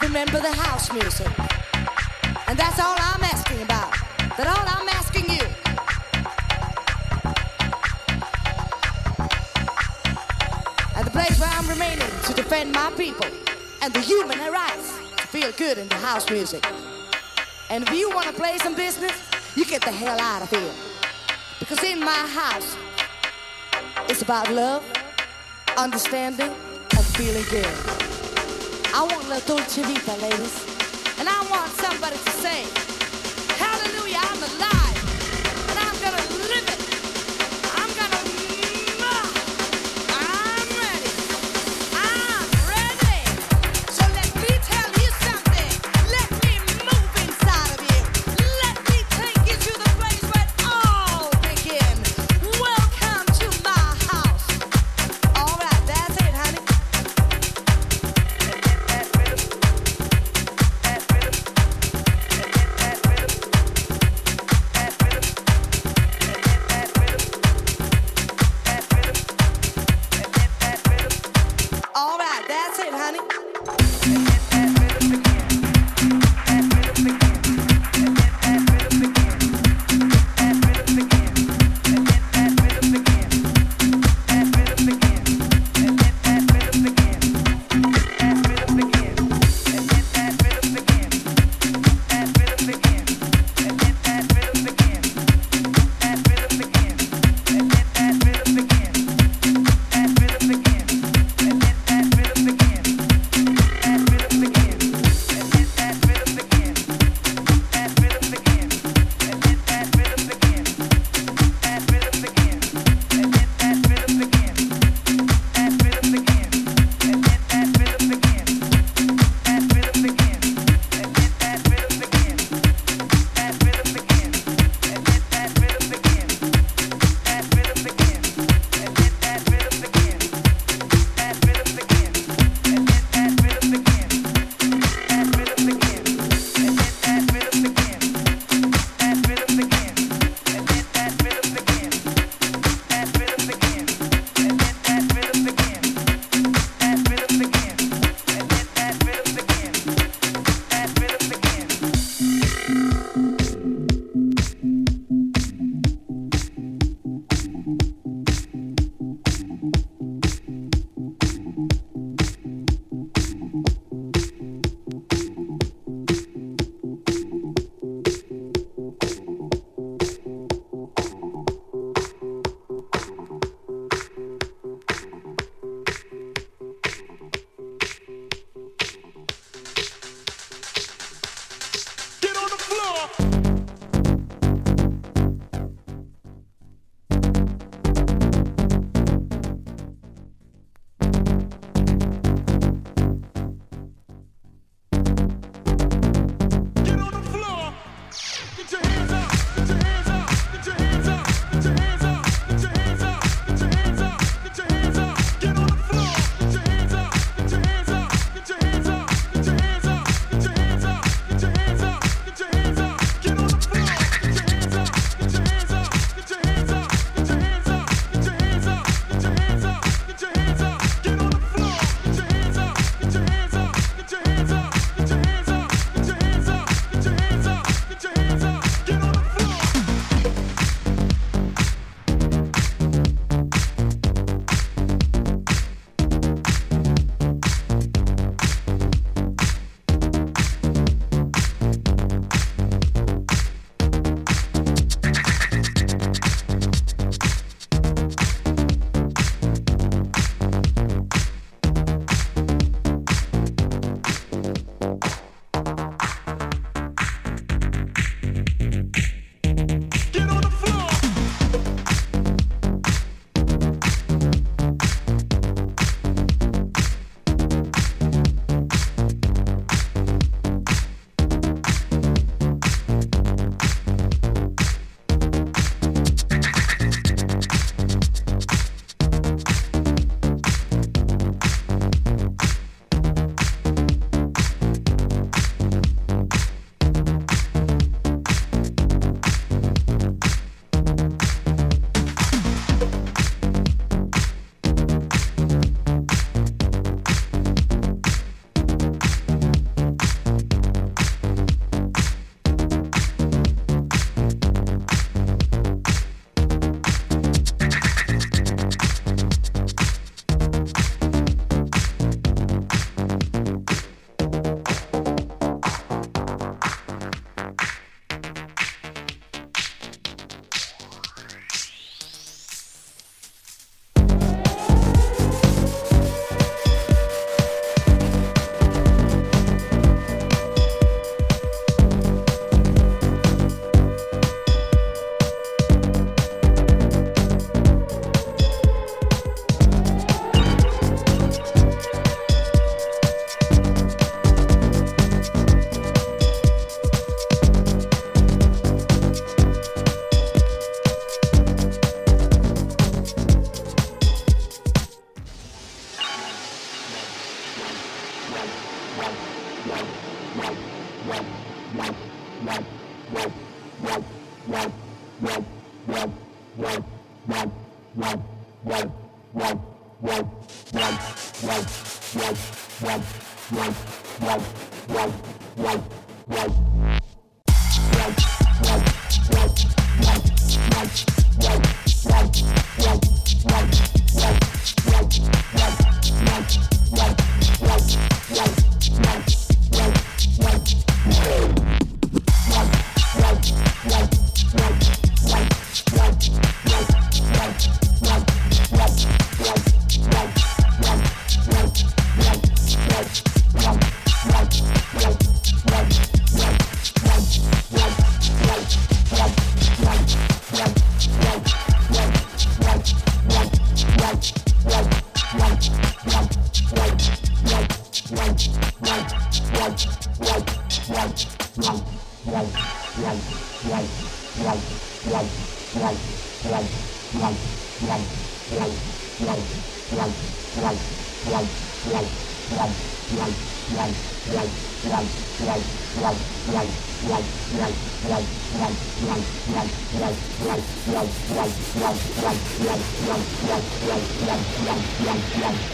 Remember the house music. And that's all I'm asking about. That's all I'm asking you. And the place where I'm remaining to defend my people and the human rights to feel good in the house music. And if you want to play some business, you get the hell out of here. Because in my house, it's about love, understanding, and feeling good. I want La Dolce Vita, ladies. And I want somebody to say, Hallelujah, I'm alive. Yeah.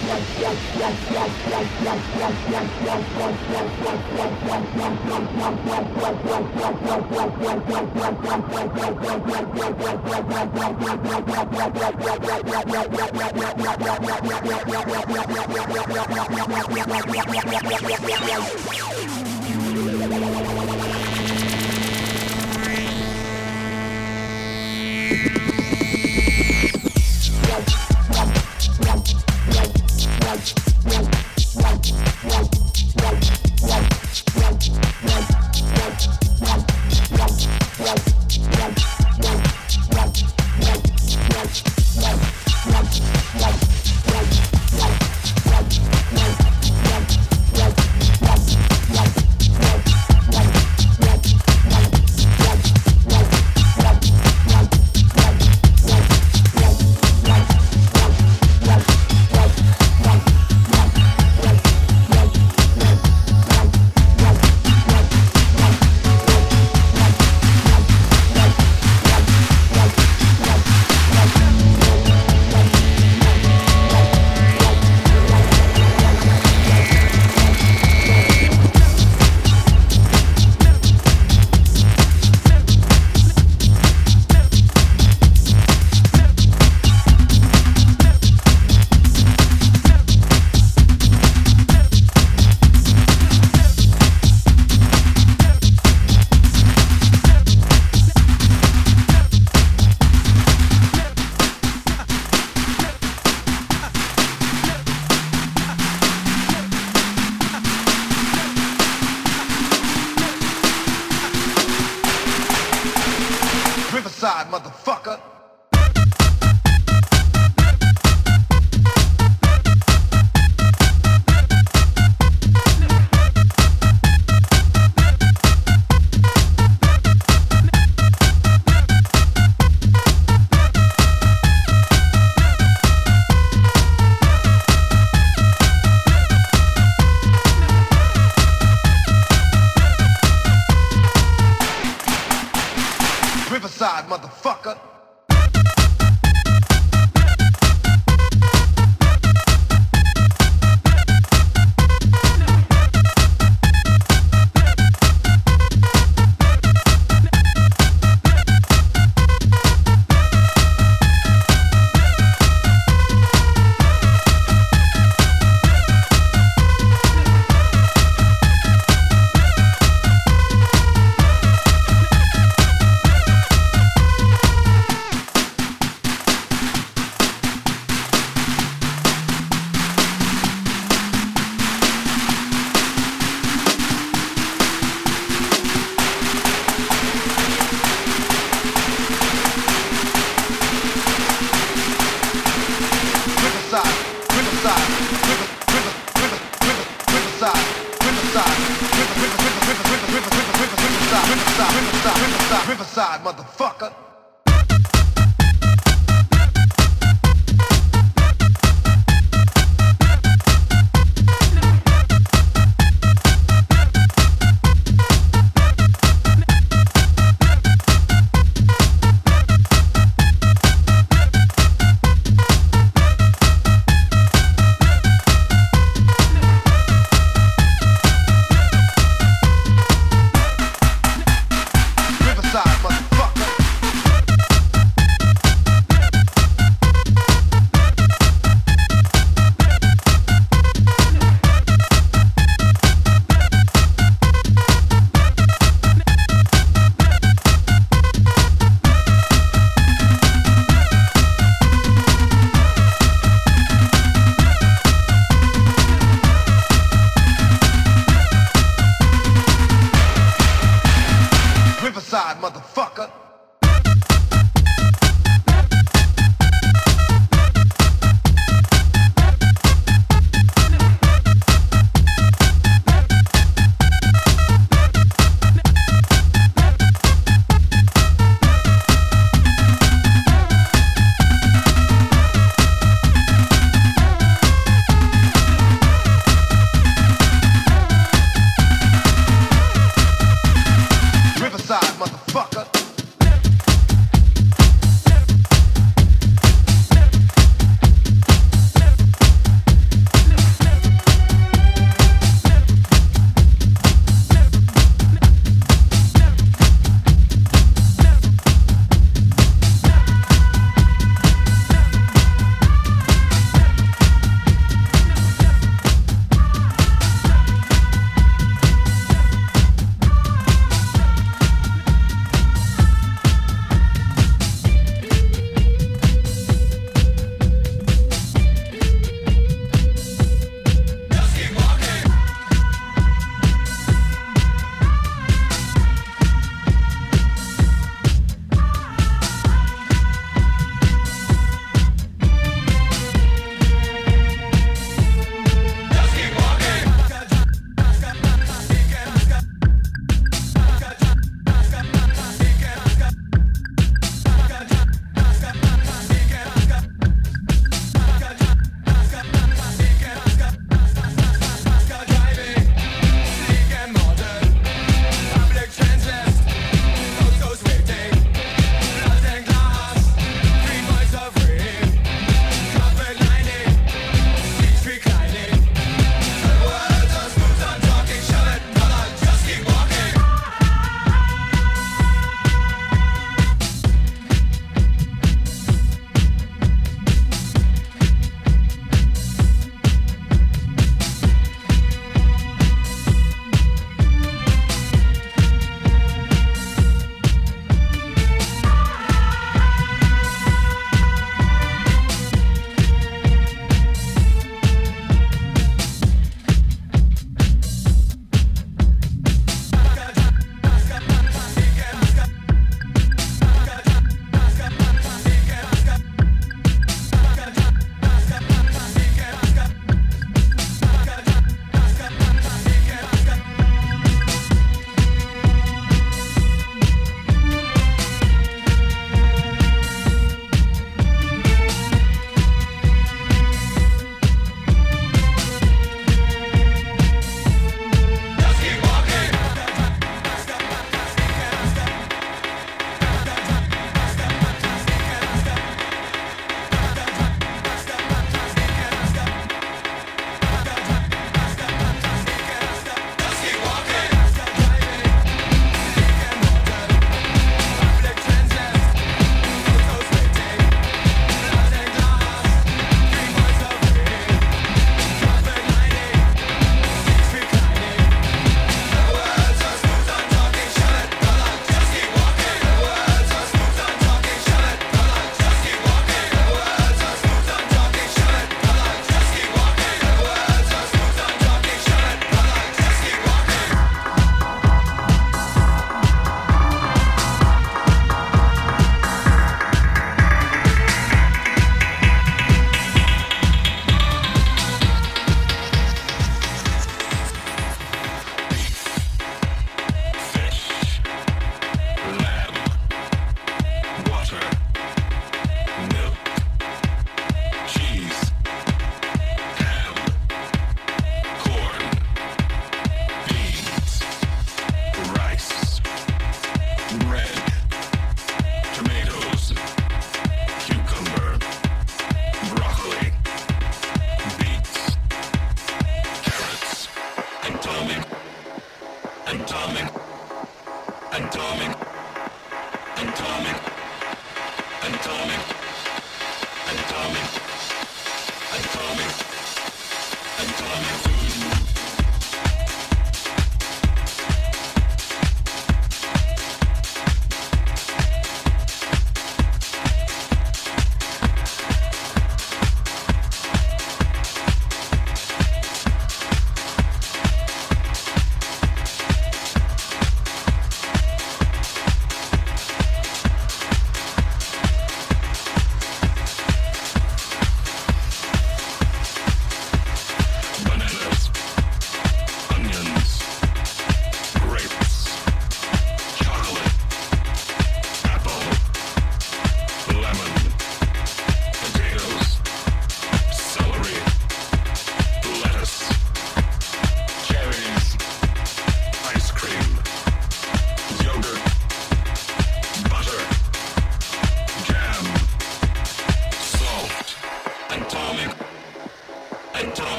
Riverside, motherfucker.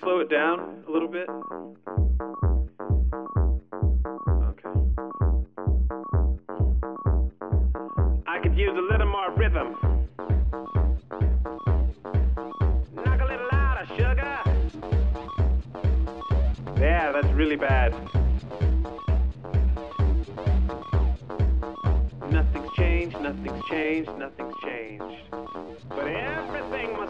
slow it down a little bit? Okay. I could use a little more rhythm. Knock a little louder, sugar. Yeah, that's really bad. Nothing's changed, nothing's changed, nothing's changed. But everything must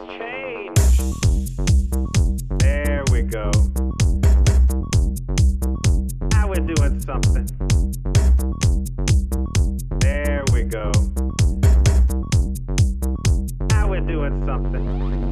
something. There we go. Now we're doing something.